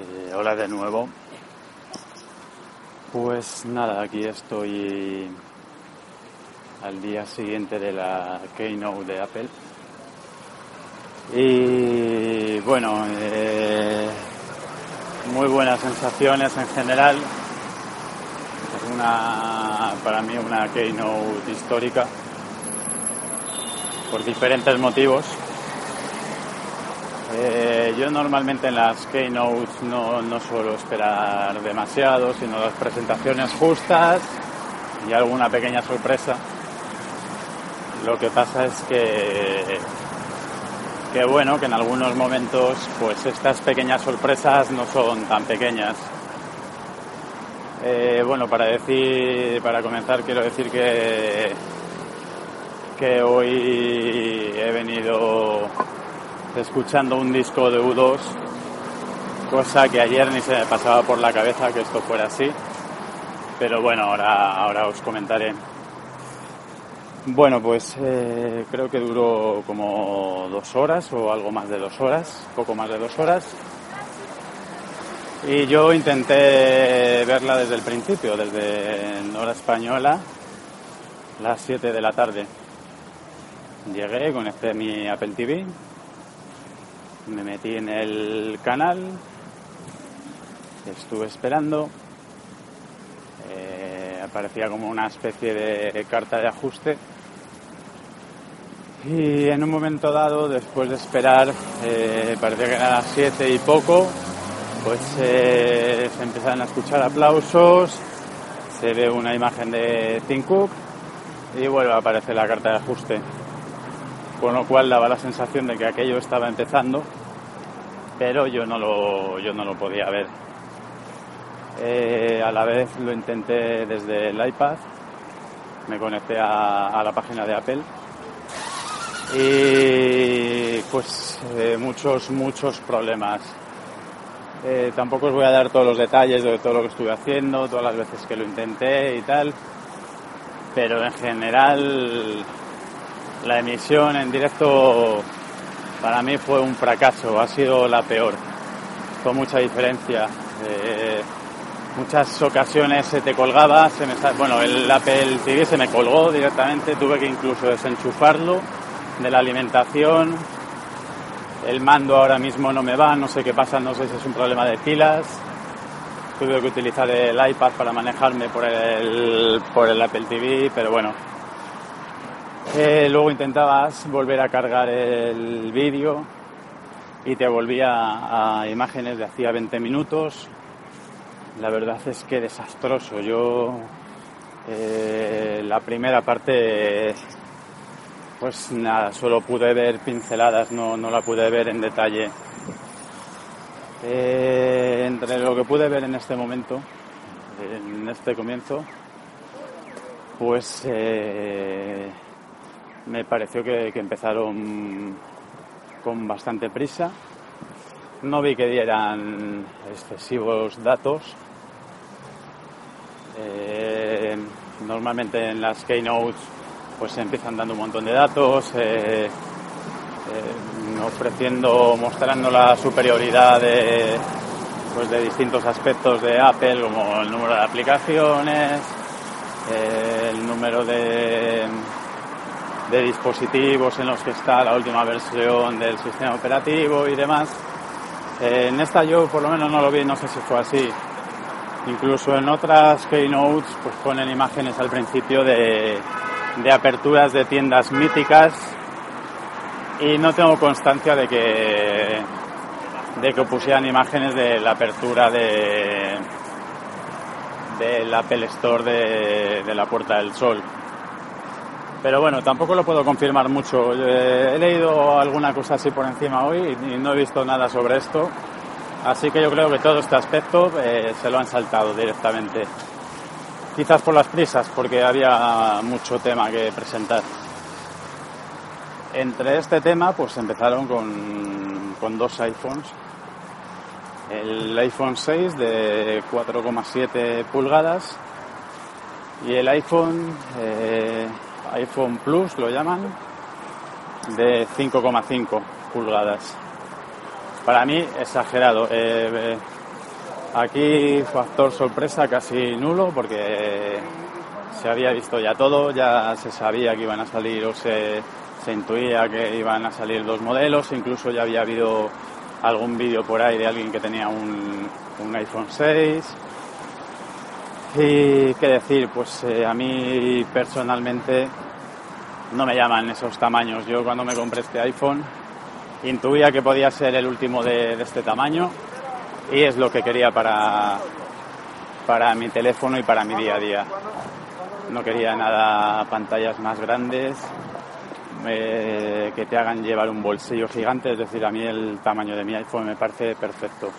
Eh, hola de nuevo. Pues nada, aquí estoy al día siguiente de la keynote de Apple. Y bueno, eh, muy buenas sensaciones en general. Es una, para mí una keynote histórica por diferentes motivos. Eh, yo normalmente en las keynotes no, no suelo esperar demasiado, sino las presentaciones justas y alguna pequeña sorpresa. Lo que pasa es que, que bueno, que en algunos momentos pues estas pequeñas sorpresas no son tan pequeñas. Eh, bueno, para decir, para comenzar quiero decir que que hoy he venido escuchando un disco de U2, cosa que ayer ni se me pasaba por la cabeza que esto fuera así. Pero bueno, ahora, ahora os comentaré. Bueno, pues eh, creo que duró como dos horas o algo más de dos horas, poco más de dos horas. Y yo intenté verla desde el principio, desde hora española, las 7 de la tarde. Llegué, conecté mi Apple TV, me metí en el canal, estuve esperando, eh, aparecía como una especie de carta de ajuste. Y en un momento dado, después de esperar, eh, parecía que era las 7 y poco, pues eh, se empezaron a escuchar aplausos, se ve una imagen de Tim Cook y vuelve a aparecer la carta de ajuste con lo cual daba la sensación de que aquello estaba empezando, pero yo no lo, yo no lo podía ver. Eh, a la vez lo intenté desde el iPad, me conecté a, la página de Apple y pues eh, muchos, muchos problemas. Eh, tampoco os voy a dar todos los detalles de todo lo que estuve haciendo, todas las veces que lo intenté y tal, pero en general la emisión en directo para mí fue un fracaso, ha sido la peor, con mucha diferencia. Eh, muchas ocasiones se te colgaba, bueno, el Apple TV se me colgó directamente, tuve que incluso desenchufarlo de la alimentación. El mando ahora mismo no me va, no sé qué pasa, no sé si es un problema de pilas. Tuve que utilizar el iPad para manejarme por el, por el Apple TV, pero bueno, eh, luego intentabas volver a cargar el vídeo y te volvía a imágenes de hacía 20 minutos. La verdad es que desastroso. Yo eh, la primera parte, pues nada, solo pude ver pinceladas, no, no la pude ver en detalle. Eh, entre lo que pude ver en este momento, en este comienzo, pues me pareció que, empezaron con bastante prisa. No vi que dieran excesivos datos. Eh, normalmente en las keynotes pues se empiezan dando un montón de datos, eh, eh, ofreciendo, mostrando la superioridad de, pues de distintos aspectos de Apple, como el número de aplicaciones, el número de de dispositivos en los que está la última versión del sistema operativo y demás. Eh, en esta yo por lo menos no lo vi, no sé si fue así. Incluso en otras keynotes pues ponen imágenes al principio de, de aperturas de tiendas míticas y no tengo constancia de que de que pusieran imágenes de la apertura de del Apple Store de, de la Puerta del Sol. Pero bueno, tampoco lo puedo confirmar mucho. Eh, he leído alguna cosa así por encima hoy y no he visto nada sobre esto. Así que yo creo que todo este aspecto eh, se lo han saltado directamente. Quizás por las prisas, porque había mucho tema que presentar. Entre este tema, pues empezaron con, con dos iPhones. El iPhone 6 de 4,7 pulgadas y el iPhone eh, iPhone Plus lo llaman, de 5,5 pulgadas. Para mí exagerado. Eh, Aquí factor sorpresa casi nulo porque se había visto ya todo, ya se sabía que iban a salir o se, se intuía que iban a salir dos modelos, incluso ya había habido algún vídeo por ahí de alguien que tenía un, un iPhone 6. Y qué decir, pues eh, a mí personalmente no me llaman esos tamaños. Yo cuando me compré este iPhone intuía que podía ser el último de, este tamaño y es lo que quería para, para mi teléfono y para mi día a día. No quería nada pantallas más grandes eh, que te hagan llevar un bolsillo gigante, es decir, a mí el tamaño de mi iPhone me parece perfecto.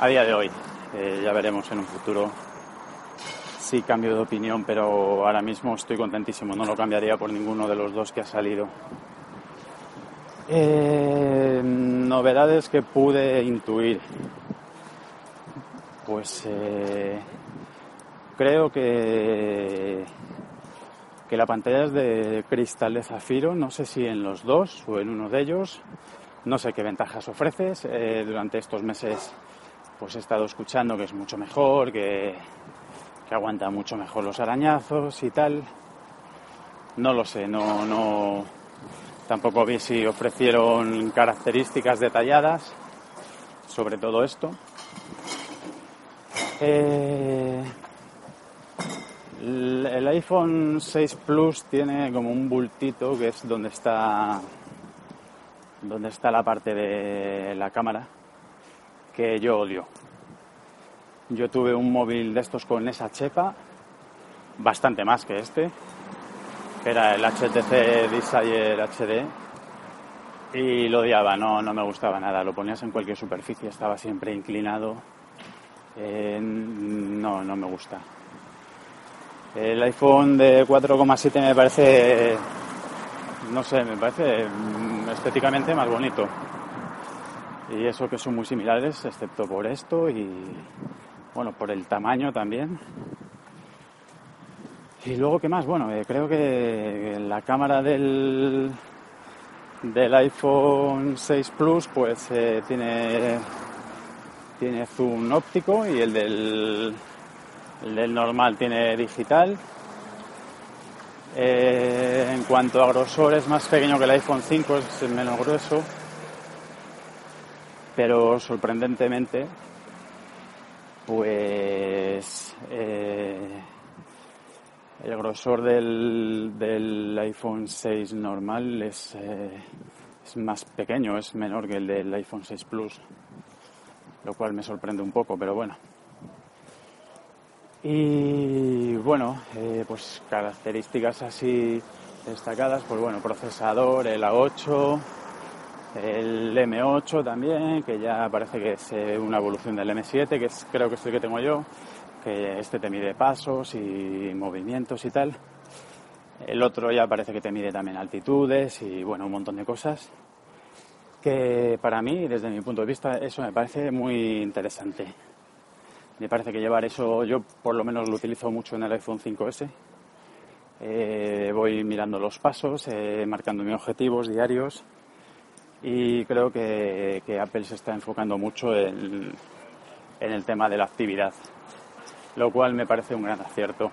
A día de hoy, eh, ya veremos en un futuro si cambio de opinión, pero ahora mismo estoy contentísimo, no lo cambiaría por ninguno de los dos que ha salido. Eh, novedades que pude intuir. Pues eh, creo que, que la pantalla es de cristal de zafiro, no sé si en los dos o en uno de ellos, no sé qué ventajas ofreces. Eh, durante estos meses pues he estado escuchando que es mucho mejor, que, que aguanta mucho mejor los arañazos y tal. No lo sé, no, no, tampoco vi si ofrecieron características detalladas sobre todo esto. Eh, el iPhone 6 Plus tiene como un bultito que es donde está donde está la parte de la cámara que yo odio. Yo tuve un móvil de estos con esa chepa, bastante más que este, que era el HTC Desire HD, y lo odiaba, no, no me gustaba nada. Lo ponías en cualquier superficie, estaba siempre inclinado eh, no, no me gusta. El iPhone de 4,7 me parece, no sé, me parece estéticamente más bonito. Y eso que son muy similares, excepto por esto y, bueno, por el tamaño también. Y luego, ¿qué más? Bueno, eh, creo que la cámara del, del iPhone 6 Plus pues eh, tiene tiene zoom óptico y el del, el normal tiene digital. Eh, en cuanto a grosor es más pequeño que el iPhone 5, es menos grueso, pero sorprendentemente, pues eh, el grosor del, del, iPhone 6 normal es, eh, es más pequeño, es menor que el del iPhone 6 Plus lo cual me sorprende un poco, pero bueno. Y bueno, eh, pues características así destacadas, pues bueno, procesador, el A8, el M8 también, que ya parece que es eh, una evolución del M7, que es, creo que es el que tengo yo, que este te mide pasos y movimientos y tal. El otro ya parece que te mide también altitudes y bueno, un montón de cosas que para mí, desde mi punto de vista, eso me parece muy interesante. Me parece que llevar eso, yo por lo menos lo utilizo mucho en el iPhone 5S. Eh, voy mirando los pasos, eh, marcando mis objetivos diarios y creo que, Apple se está enfocando mucho en, el tema de la actividad, lo cual me parece un gran acierto.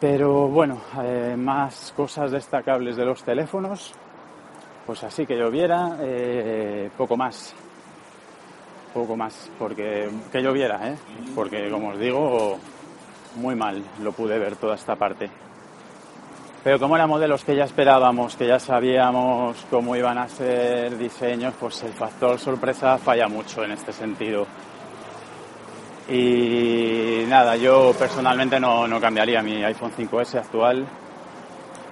Pero bueno, eh, más cosas destacables de los teléfonos. Pues así que lloviera, eh, poco más. Poco más, porque que lloviera, ¿eh? Porque como os digo, muy mal lo pude ver toda esta parte. Pero como eran modelos que ya esperábamos, que ya sabíamos cómo iban a ser diseños, pues el factor sorpresa falla mucho en este sentido. Y nada, yo personalmente no, no cambiaría mi iPhone 5S actual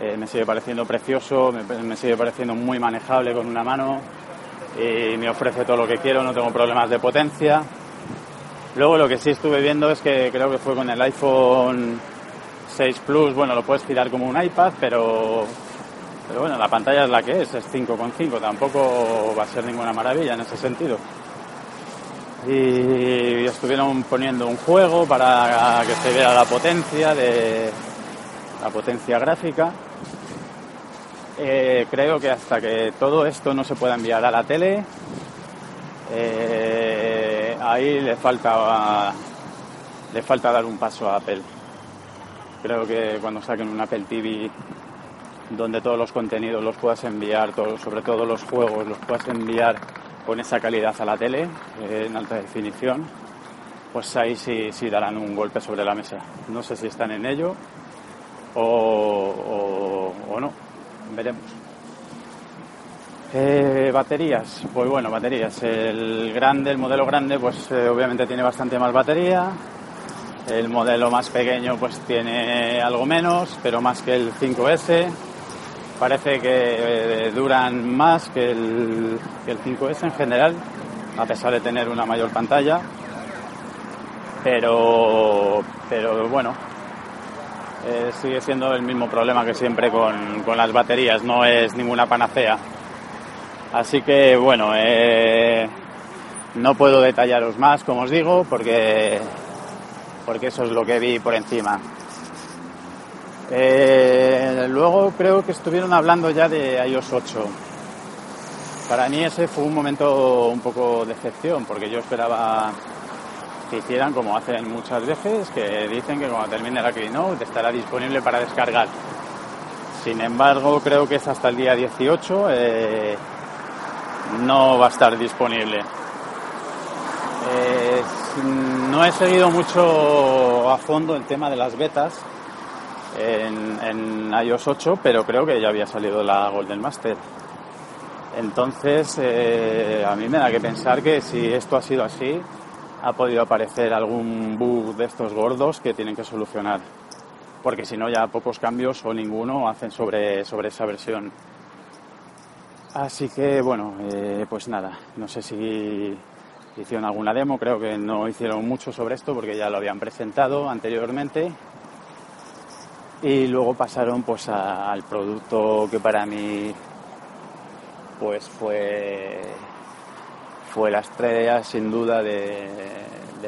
eh, me sigue pareciendo precioso, me, sigue pareciendo muy manejable con una mano y me ofrece todo lo que quiero, no tengo problemas de potencia. Luego lo que sí estuve viendo es que creo que fue con el iPhone 6 Plus, bueno, lo puedes tirar como un iPad, pero, bueno, la pantalla es la que es, es 5,5, tampoco va a ser ninguna maravilla en ese sentido. Y estuvieron poniendo un juego para que se viera la potencia de, la potencia gráfica. Eh, creo que hasta que todo esto no se pueda enviar a la tele, eh, ahí le falta le falta dar un paso a Apple. Creo que cuando saquen un Apple TV donde todos los contenidos los puedas enviar, sobre todo los juegos, los puedas enviar con esa calidad a la tele eh, en alta definición, pues ahí sí, sí darán un golpe sobre la mesa. No sé si están en ello o, o, no, veremos. Eh, baterías, pues bueno, baterías. El grande, el modelo grande, pues eh, obviamente tiene bastante más batería. El modelo más pequeño, pues tiene algo menos, pero más que el 5S. Parece que duran más que el, que el 5S en general, a pesar de tener una mayor pantalla pero, pero bueno, eh, sigue siendo el mismo problema que siempre con, con, las baterías, no es ninguna panacea. Así que bueno, eh, no puedo detallaros más, como os digo, porque, porque eso es lo que vi por encima. Eh, luego creo que estuvieron hablando ya de iOS 8. Para mí ese fue un momento un poco de decepción, porque yo esperaba que hicieran como hacen muchas veces, que dicen que cuando termine la Keynote estará disponible para descargar. Sin embargo, creo que es hasta el día 18, eh, no va a estar disponible. Eh, no he seguido mucho a fondo el tema de las betas en, en iOS 8, pero creo que ya había salido la Golden Master. Entonces, eh, a mí me da que pensar que si esto ha sido así, ha podido aparecer algún bug de estos gordos que tienen que solucionar. Porque si no, ya pocos cambios o ninguno hacen sobre, sobre esa versión. Así que, bueno, eh, pues nada, no sé si hicieron alguna demo, creo que no hicieron mucho sobre esto porque ya lo habían presentado anteriormente. Y luego pasaron pues al producto que para mí pues fue fue la estrella sin duda de,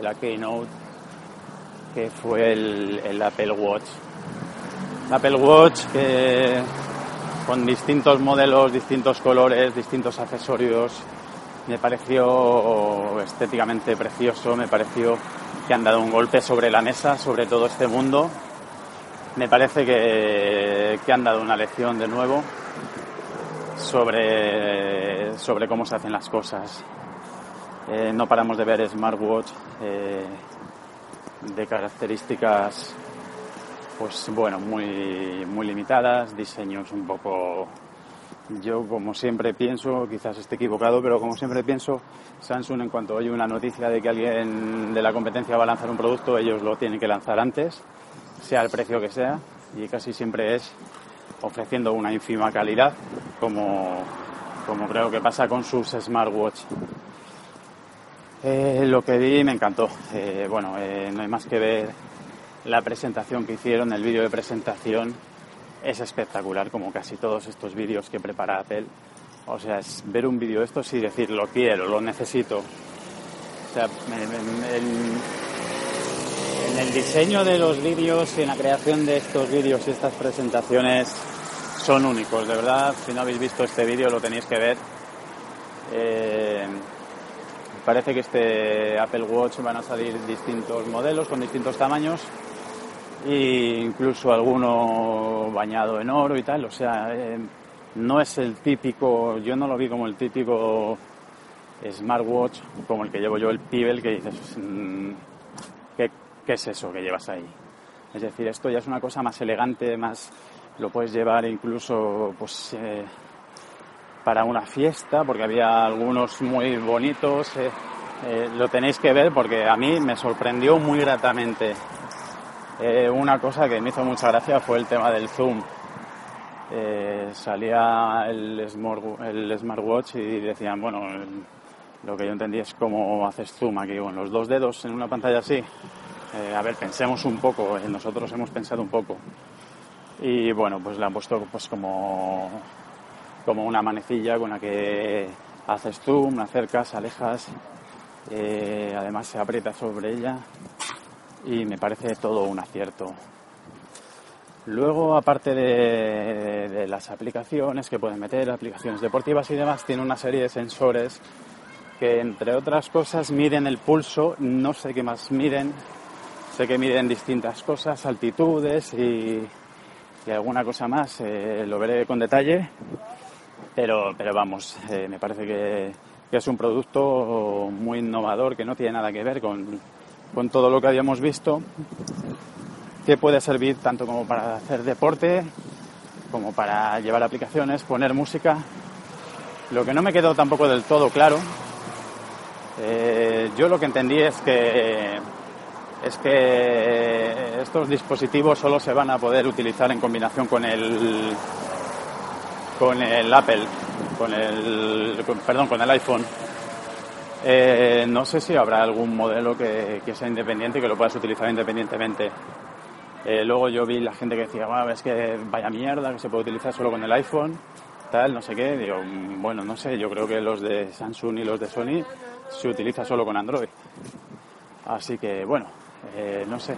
la Keynote, que fue el, Apple Watch. El Apple Watch con distintos modelos, distintos colores, distintos accesorios, me pareció estéticamente precioso, me pareció que han dado un golpe sobre la mesa, sobre todo este mundo. Me parece que, que han dado una lección de nuevo sobre, sobre cómo se hacen las cosas. Eh, no paramos de ver smartwatch eh, de características pues bueno muy muy limitadas diseños un poco yo como siempre pienso quizás esté equivocado pero como siempre pienso Samsung en cuanto oye una noticia de que alguien de la competencia va a lanzar un producto ellos lo tienen que lanzar antes sea el precio que sea y casi siempre es ofreciendo una ínfima calidad como como creo que pasa con sus smartwatch eh, lo que vi me encantó. Eh, bueno, eh, no hay más que ver la presentación que hicieron, el vídeo de presentación es espectacular, como casi todos estos vídeos que prepara Apple. O sea, es ver un vídeo de estos y decir, lo quiero, lo necesito. O sea, en, el diseño de los vídeos y en la creación de estos vídeos y estas presentaciones son únicos, de verdad. Si no habéis visto este vídeo, lo tenéis que ver. Parece que este Apple Watch van a salir distintos modelos con distintos tamaños e incluso alguno bañado en oro y tal. O sea, eh, no es el típico, yo no lo vi como el típico smartwatch como el que llevo yo, el Pebble, que dices, mm, ¿qué, es eso que llevas ahí? Es decir, esto ya es una cosa más elegante, más lo puedes llevar incluso pues eh, para una fiesta, porque había algunos muy bonitos. Eh, lo tenéis que ver porque a mí me sorprendió muy gratamente. Eh, una cosa que me hizo mucha gracia fue el tema del zoom. salía el, smartwatch y decían, bueno, lo que yo entendí es cómo haces zoom aquí, con los dos dedos en una pantalla así. a ver, pensemos un poco, nosotros hemos pensado un poco. Y bueno, pues le han puesto pues como como una manecilla con la que haces zoom, acercas, alejas, eh, además se aprieta sobre ella y me parece todo un acierto. Luego, aparte de, las aplicaciones que pueden meter, aplicaciones deportivas y demás, tiene una serie de sensores que entre otras cosas miden el pulso, no sé qué más miden, sé que miden distintas cosas, altitudes y, alguna cosa más, eh, lo veré con detalle, pero, pero vamos, eh, me parece que, es un producto muy innovador, que no tiene nada que ver con, con todo lo que habíamos visto, que puede servir tanto como para hacer deporte, como para llevar aplicaciones, poner música. Lo que no me quedó tampoco del todo claro eh, yo lo que entendí es que es que estos dispositivos solo se van a poder utilizar en combinación con el con el Apple, con el perdón, con el iPhone. Eh, no sé si habrá algún modelo que, sea independiente que lo puedas utilizar independientemente. Eh, luego yo vi la gente que decía, que vaya mierda, que se puede utilizar solo con el iPhone, tal, no sé qué. Digo, mm, bueno, no sé, yo creo que los de Samsung y los de Sony se utiliza solo con Android. Así que bueno, eh, no sé,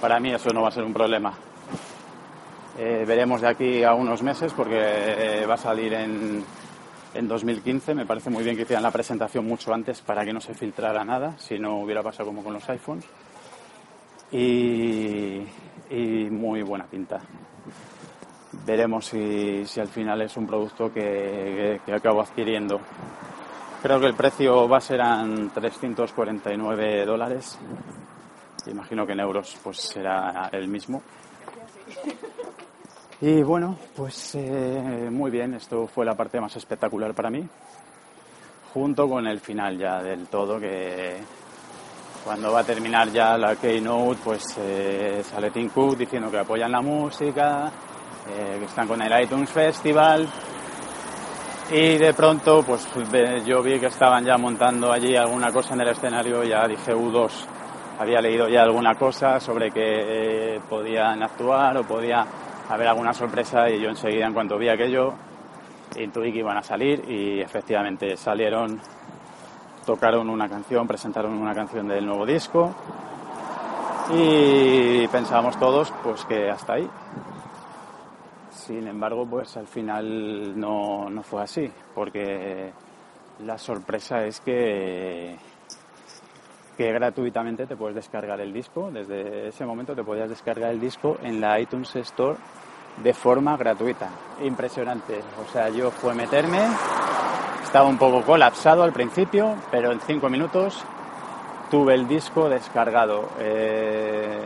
para mí eso no va a ser un problema. Eh, veremos de aquí a unos meses porque eh, va a salir en, en 2015. Me parece muy bien que hicieran la presentación mucho antes para que no se filtrara nada, si no hubiera pasado como con los iPhones. Y, muy buena pinta. Veremos si, al final es un producto que, que acabo adquiriendo. Creo que el precio va a ser en 349 dólares. Imagino que en euros pues será el mismo. Y bueno, pues eh, muy bien, esto fue la parte más espectacular para mí, junto con el final ya del todo, que cuando va a terminar ya la keynote, pues eh, sale Tim Cook diciendo que apoyan la música, eh, que están con el iTunes Festival, y de pronto, pues yo vi que estaban ya montando allí alguna cosa en el escenario, ya dije U2, había leído ya alguna cosa sobre que podían actuar o podía haber alguna sorpresa y yo enseguida en cuanto vi aquello intuí que iban a salir y efectivamente salieron, tocaron una canción, presentaron una canción del nuevo disco y pensábamos todos pues que hasta ahí, sin embargo, pues al final no, fue así, porque la sorpresa es que, que gratuitamente te puedes descargar el disco. Desde ese momento te podías descargar el disco en la iTunes Store de forma gratuita. Impresionante. O sea, yo fue meterme, estaba un poco colapsado al principio, pero en cinco minutos tuve el disco descargado. Eh,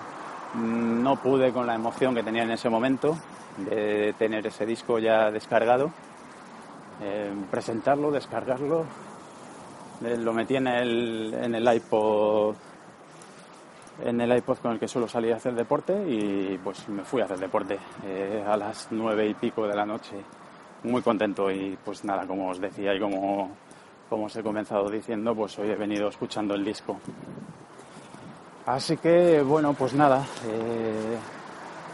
no pude con la emoción que tenía en ese momento de tener ese disco ya descargado, eh, presentarlo, descargarlo. Eh, lo metí en el, iPod en el iPod con el que suelo salir a hacer deporte y pues me fui a hacer deporte eh, a las nueve y pico de la noche. Muy contento y pues nada como os decía y como, como os he comenzado diciendo pues hoy he venido escuchando el disco. Así que bueno pues nada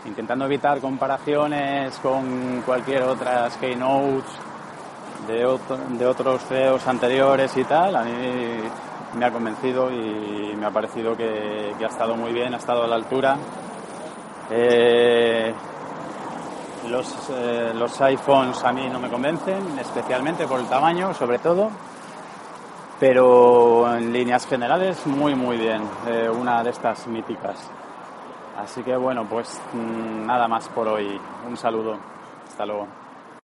intentando evitar comparaciones con cualquier otras keynotes de, de otros CEOs anteriores y tal, a mí me ha convencido y me ha parecido que, ha estado muy bien, ha estado a la altura. Eh, los, eh, los iPhones a mí no me convencen, especialmente por el tamaño, sobre todo, pero en líneas generales muy muy bien, eh, una de estas míticas. Así que bueno, pues mm, nada más por hoy. Un saludo. Hasta luego.